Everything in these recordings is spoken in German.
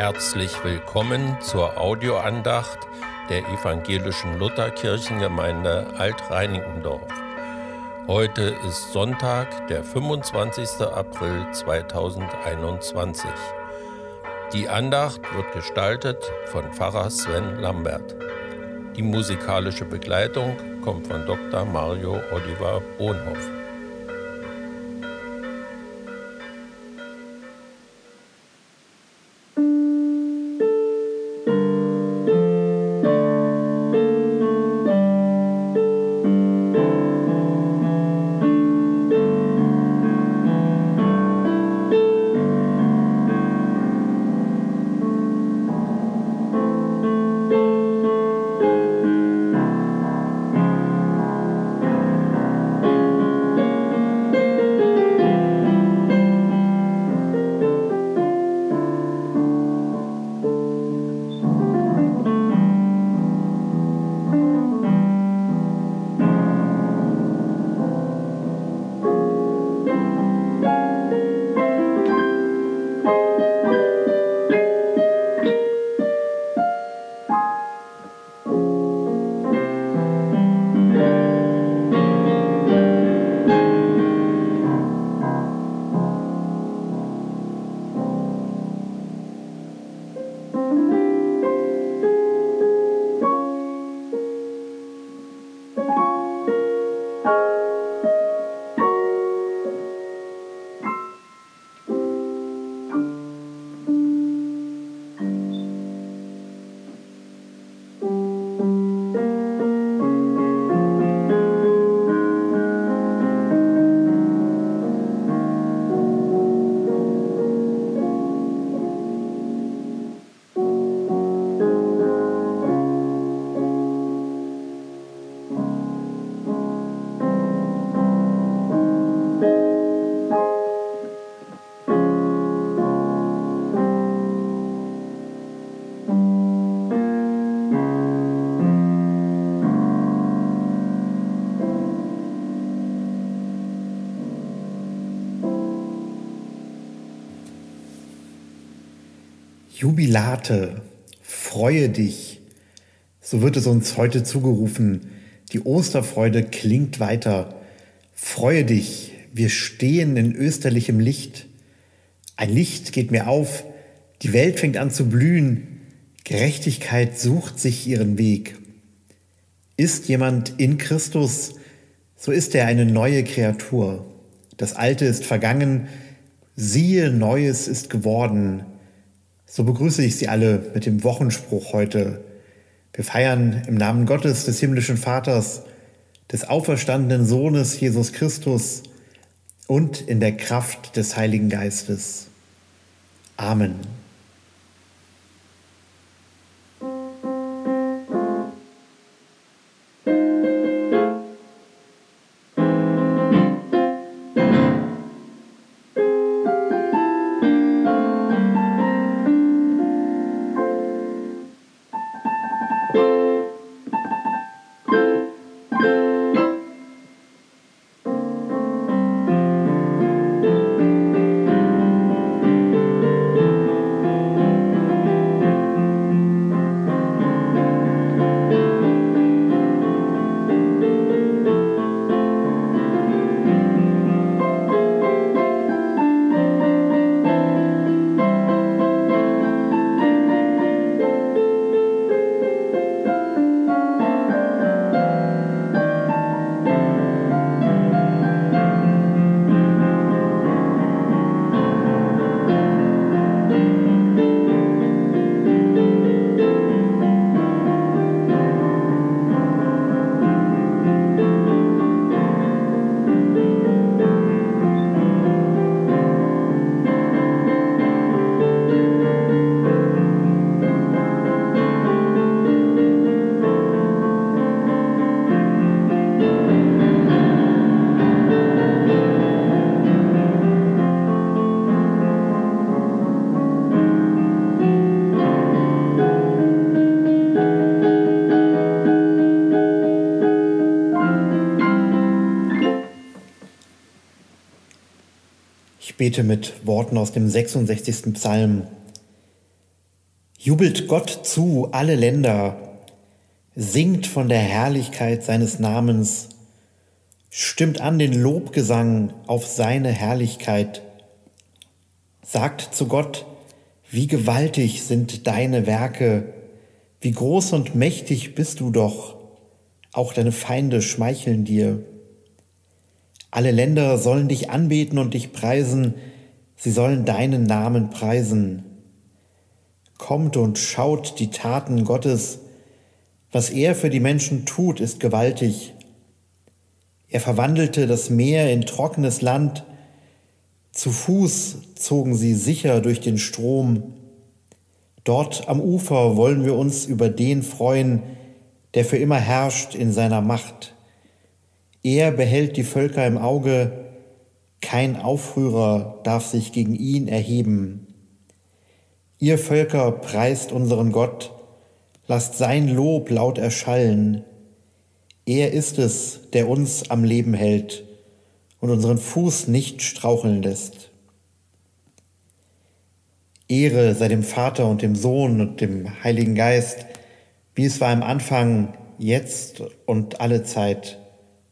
Herzlich willkommen zur Audioandacht der evangelischen Lutherkirchengemeinde Alt-Reinickendorf. Heute ist Sonntag, der 25. April 2021. Die Andacht wird gestaltet von Pfarrer Sven Lambert. Die musikalische Begleitung kommt von Dr. Mario Oliver Bohnhoff. Jubilate, freue dich. So wird es uns heute zugerufen. Die Osterfreude klingt weiter. Freue dich, wir stehen in österlichem Licht. Ein Licht geht mir auf, die Welt fängt an zu blühen, Gerechtigkeit sucht sich ihren Weg. Ist jemand in Christus, so ist er eine neue Kreatur. Das Alte ist vergangen, siehe, Neues ist geworden. So begrüße ich Sie alle mit dem Wochenspruch heute. Wir feiern im Namen Gottes, des himmlischen Vaters, des auferstandenen Sohnes Jesus Christus und in der Kraft des Heiligen Geistes. Amen. Bete mit Worten aus dem 66. Psalm. Jubelt Gott zu, alle Länder, singt von der Herrlichkeit seines Namens, stimmt an den Lobgesang auf seine Herrlichkeit, sagt zu Gott, wie gewaltig sind deine Werke, wie groß und mächtig bist du doch, auch deine Feinde schmeicheln dir. Alle Länder sollen dich anbeten und dich preisen, sie sollen deinen Namen preisen. Kommt und schaut die Taten Gottes. Was er für die Menschen tut, ist gewaltig. Er verwandelte das Meer in trockenes Land. Zu Fuß zogen sie sicher durch den Strom. Dort am Ufer wollen wir uns über den freuen, der für immer herrscht in seiner Macht. Er behält die Völker im Auge, kein Aufrührer darf sich gegen ihn erheben. Ihr Völker preist unseren Gott, lasst sein Lob laut erschallen. Er ist es, der uns am Leben hält und unseren Fuß nicht straucheln lässt. Ehre sei dem Vater und dem Sohn und dem Heiligen Geist, wie es war im Anfang, jetzt und alle Zeit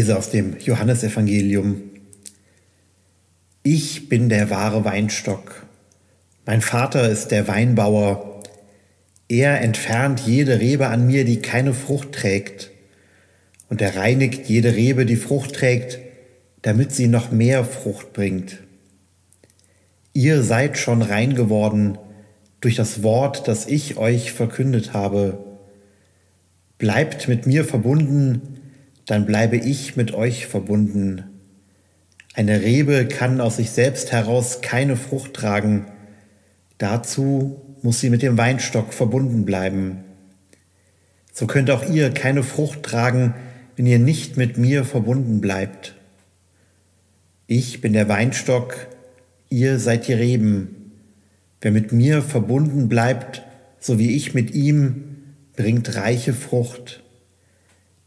Lese aus dem Johannesevangelium. Ich bin der wahre Weinstock. Mein Vater ist der Weinbauer. Er entfernt jede Rebe an mir, die keine Frucht trägt. Und er reinigt jede Rebe, die Frucht trägt, damit sie noch mehr Frucht bringt. Ihr seid schon rein geworden durch das Wort, das ich euch verkündet habe. Bleibt mit mir verbunden, dann bleibe ich mit euch verbunden. Eine Rebe kann aus sich selbst heraus keine Frucht tragen. Dazu muss sie mit dem Weinstock verbunden bleiben. So könnt auch ihr keine Frucht tragen, wenn ihr nicht mit mir verbunden bleibt. Ich bin der Weinstock, ihr seid die Reben. Wer mit mir verbunden bleibt, so wie ich mit ihm, bringt reiche Frucht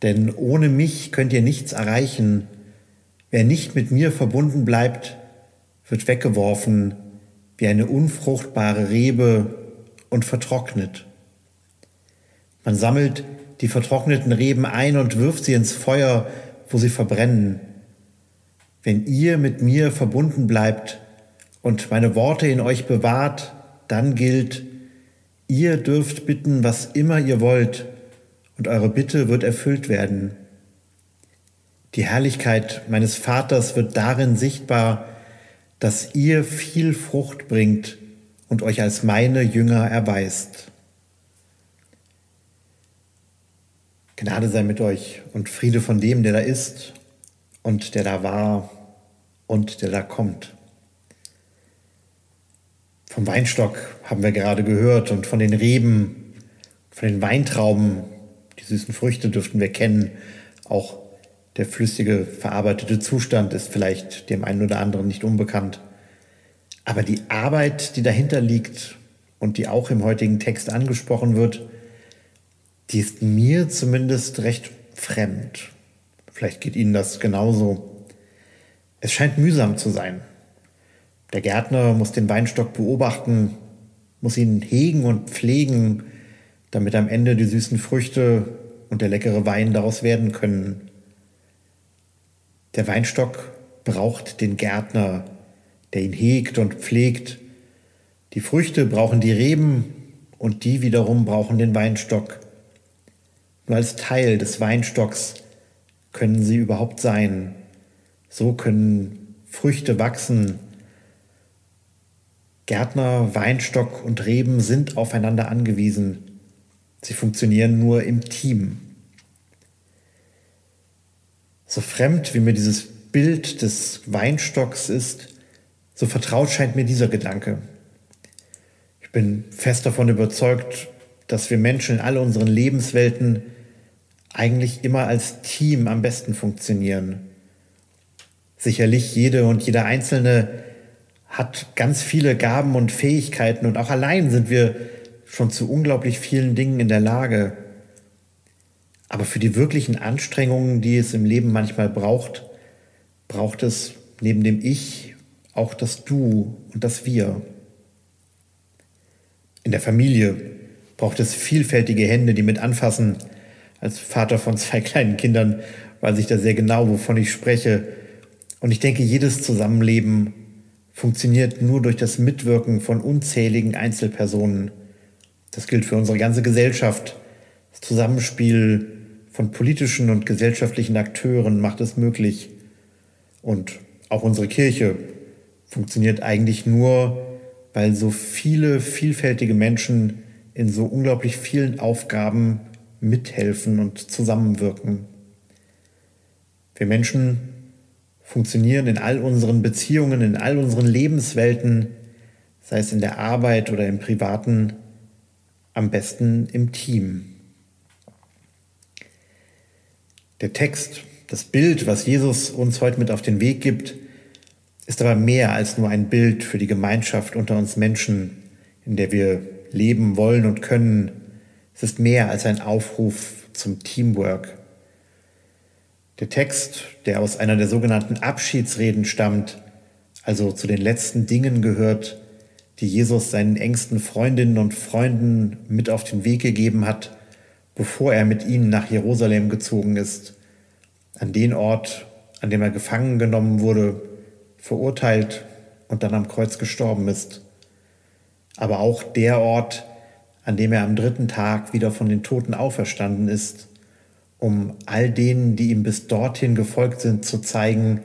denn ohne mich könnt ihr nichts erreichen. Wer nicht mit mir verbunden bleibt, wird weggeworfen wie eine unfruchtbare Rebe und vertrocknet. Man sammelt die vertrockneten Reben ein und wirft sie ins Feuer, wo sie verbrennen. Wenn ihr mit mir verbunden bleibt und meine Worte in euch bewahrt, dann gilt, ihr dürft bitten, was immer ihr wollt, und eure Bitte wird erfüllt werden. Die Herrlichkeit meines Vaters wird darin sichtbar, dass ihr viel Frucht bringt und euch als meine Jünger erweist. Gnade sei mit euch und Friede von dem, der da ist und der da war und der da kommt. Vom Weinstock haben wir gerade gehört und von den Reben, von den Weintrauben, die süßen Früchte dürften wir kennen. Auch der flüssige, verarbeitete Zustand ist vielleicht dem einen oder anderen nicht unbekannt. Aber die Arbeit, die dahinter liegt und die auch im heutigen Text angesprochen wird, die ist mir zumindest recht fremd. Vielleicht geht Ihnen das genauso. Es scheint mühsam zu sein. Der Gärtner muss den Weinstock beobachten, muss ihn hegen und pflegen, damit am Ende die süßen Früchte und der leckere Wein daraus werden können. Der Weinstock braucht den Gärtner, der ihn hegt und pflegt. Die Früchte brauchen die Reben und die wiederum brauchen den Weinstock. Nur als Teil des Weinstocks können sie überhaupt sein. So können Früchte wachsen. Gärtner, Weinstock und Reben sind aufeinander angewiesen. Sie funktionieren nur im Team. So fremd wie mir dieses Bild des Weinstocks ist, so vertraut scheint mir dieser Gedanke. Ich bin fest davon überzeugt, dass wir Menschen in all unseren Lebenswelten eigentlich immer als Team am besten funktionieren. Sicherlich jede und jeder Einzelne hat ganz viele Gaben und Fähigkeiten und auch allein sind wir schon zu unglaublich vielen Dingen in der Lage. Aber für die wirklichen Anstrengungen, die es im Leben manchmal braucht, braucht es neben dem Ich auch das Du und das Wir. In der Familie braucht es vielfältige Hände, die mit anfassen, als Vater von zwei kleinen Kindern weiß ich da sehr genau, wovon ich spreche. Und ich denke, jedes Zusammenleben funktioniert nur durch das Mitwirken von unzähligen Einzelpersonen. Das gilt für unsere ganze Gesellschaft. Das Zusammenspiel von politischen und gesellschaftlichen Akteuren macht es möglich. Und auch unsere Kirche funktioniert eigentlich nur, weil so viele vielfältige Menschen in so unglaublich vielen Aufgaben mithelfen und zusammenwirken. Wir Menschen funktionieren in all unseren Beziehungen, in all unseren Lebenswelten, sei es in der Arbeit oder im Privaten, am besten im Team. Der Text, das Bild, was Jesus uns heute mit auf den Weg gibt, ist aber mehr als nur ein Bild für die Gemeinschaft unter uns Menschen, in der wir leben wollen und können, es ist mehr als ein Aufruf zum Teamwork. Der Text, der aus einer der sogenannten Abschiedsreden stammt, also zu den letzten Dingen gehört, die Jesus seinen engsten Freundinnen und Freunden mit auf den Weg gegeben hat, bevor er mit ihnen nach Jerusalem gezogen ist, an den Ort, an dem er gefangen genommen wurde, verurteilt und dann am Kreuz gestorben ist, aber auch der Ort, an dem er am dritten Tag wieder von den Toten auferstanden ist, um all denen, die ihm bis dorthin gefolgt sind, zu zeigen,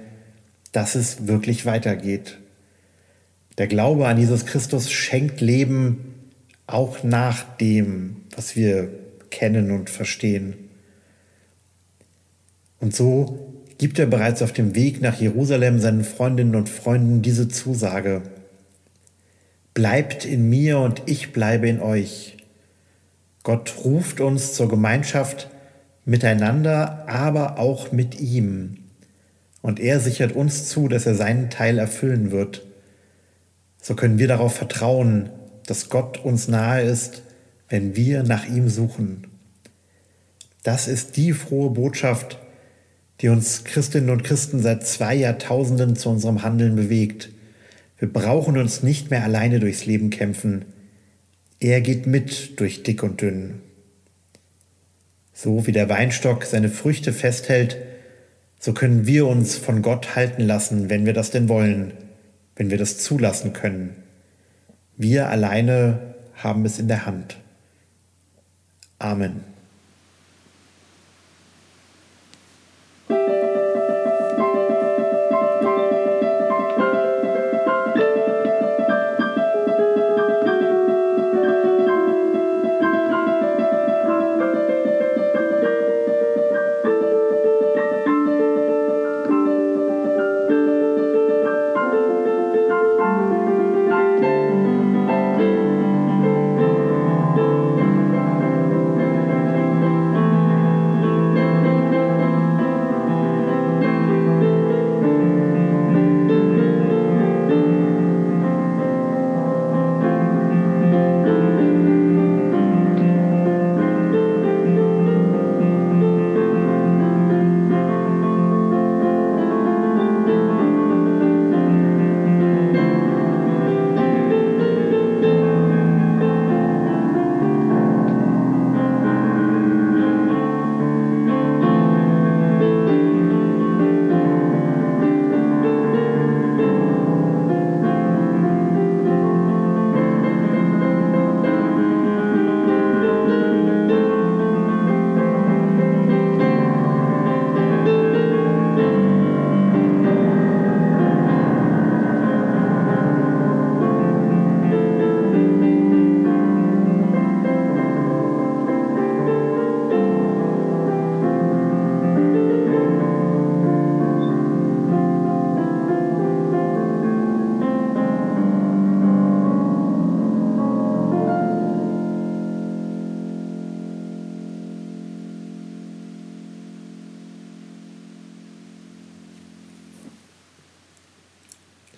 dass es wirklich weitergeht. Der Glaube an Jesus Christus schenkt Leben auch nach dem, was wir kennen und verstehen. Und so gibt er bereits auf dem Weg nach Jerusalem seinen Freundinnen und Freunden diese Zusage. Bleibt in mir und ich bleibe in euch. Gott ruft uns zur Gemeinschaft miteinander, aber auch mit ihm. Und er sichert uns zu, dass er seinen Teil erfüllen wird. So können wir darauf vertrauen, dass Gott uns nahe ist, wenn wir nach ihm suchen. Das ist die frohe Botschaft, die uns Christinnen und Christen seit zwei Jahrtausenden zu unserem Handeln bewegt. Wir brauchen uns nicht mehr alleine durchs Leben kämpfen. Er geht mit durch dick und dünn. So wie der Weinstock seine Früchte festhält, so können wir uns von Gott halten lassen, wenn wir das denn wollen, wenn wir das zulassen können. Wir alleine haben es in der Hand. Amen.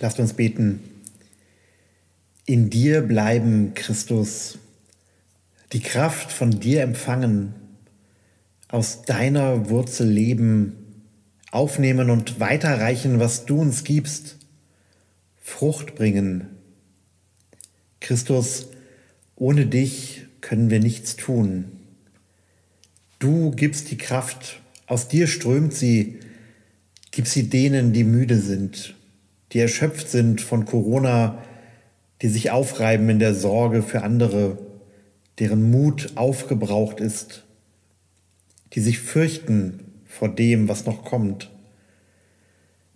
Lasst uns beten. In dir bleiben, Christus, die Kraft von dir empfangen, aus deiner Wurzel leben, aufnehmen und weiterreichen, was du uns gibst, Frucht bringen. Christus, ohne dich können wir nichts tun. Du gibst die Kraft, aus dir strömt sie, gib sie denen, die müde sind, die erschöpft sind von Corona, die sich aufreiben in der Sorge für andere, deren Mut aufgebraucht ist, die sich fürchten vor dem, was noch kommt.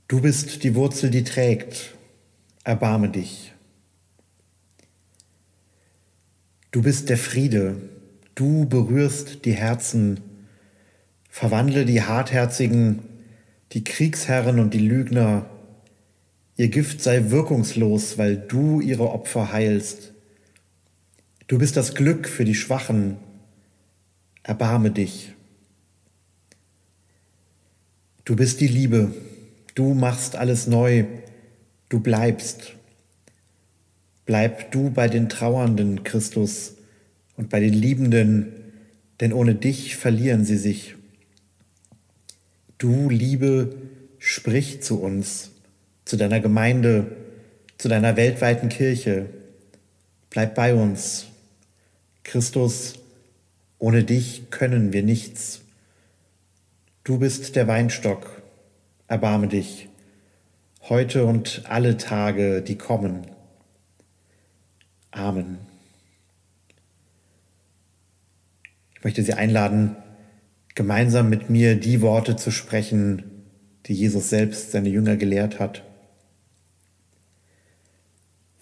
Du bist die Wurzel, die trägt. Erbarme dich. Du bist der Friede. Du berührst die Herzen. Verwandle die Hartherzigen, die Kriegsherren und die Lügner Ihr Gift sei wirkungslos, weil du ihre Opfer heilst. Du bist das Glück für die Schwachen. Erbarme dich. Du bist die Liebe. Du machst alles neu. Du bleibst. Bleib du bei den Trauernden, Christus, und bei den Liebenden, denn ohne dich verlieren sie sich. Du, Liebe, sprich zu uns zu deiner Gemeinde, zu deiner weltweiten Kirche. Bleib bei uns. Christus, ohne dich können wir nichts. Du bist der Weinstock. Erbarme dich, heute und alle Tage, die kommen. Amen. Ich möchte Sie einladen, gemeinsam mit mir die Worte zu sprechen, die Jesus selbst seine Jünger gelehrt hat.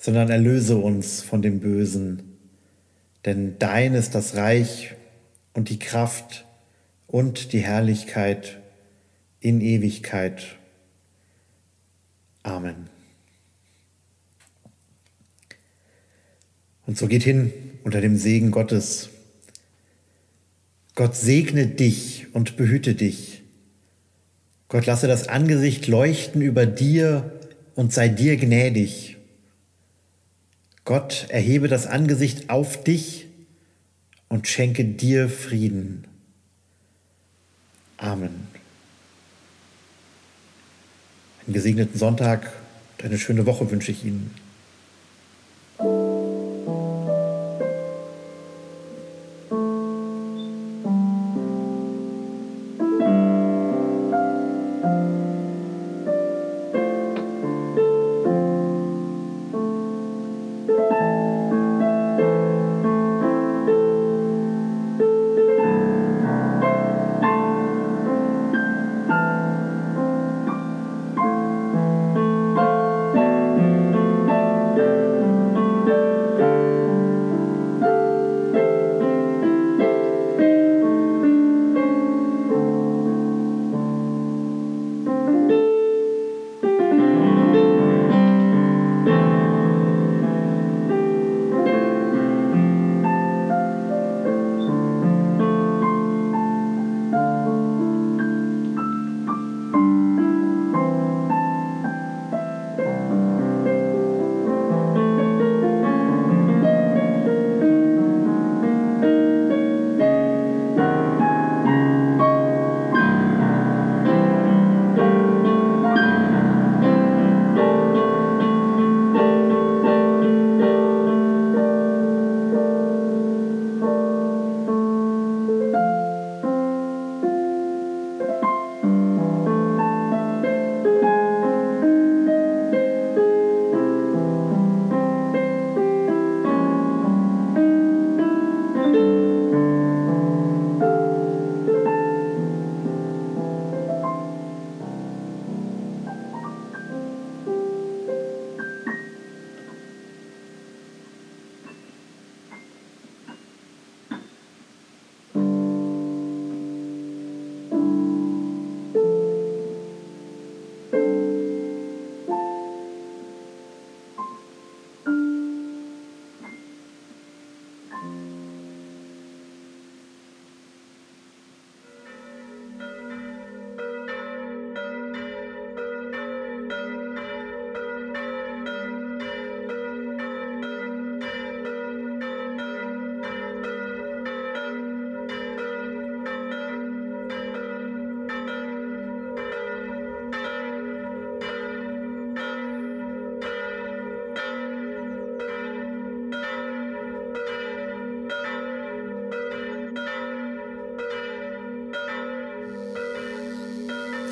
sondern erlöse uns von dem Bösen. Denn dein ist das Reich und die Kraft und die Herrlichkeit in Ewigkeit. Amen. Und so geht hin unter dem Segen Gottes. Gott segne dich und behüte dich. Gott lasse das Angesicht leuchten über dir und sei dir gnädig. Gott erhebe das Angesicht auf dich und schenke dir Frieden. Amen. Einen gesegneten Sonntag und eine schöne Woche wünsche ich Ihnen.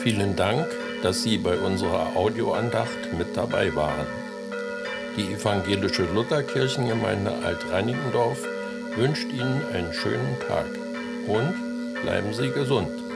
Vielen Dank, dass Sie bei unserer Audioandacht mit dabei waren. Die evangelische Lutherkirchengemeinde Alt-Reinickendorf wünscht Ihnen einen schönen Tag und bleiben Sie gesund.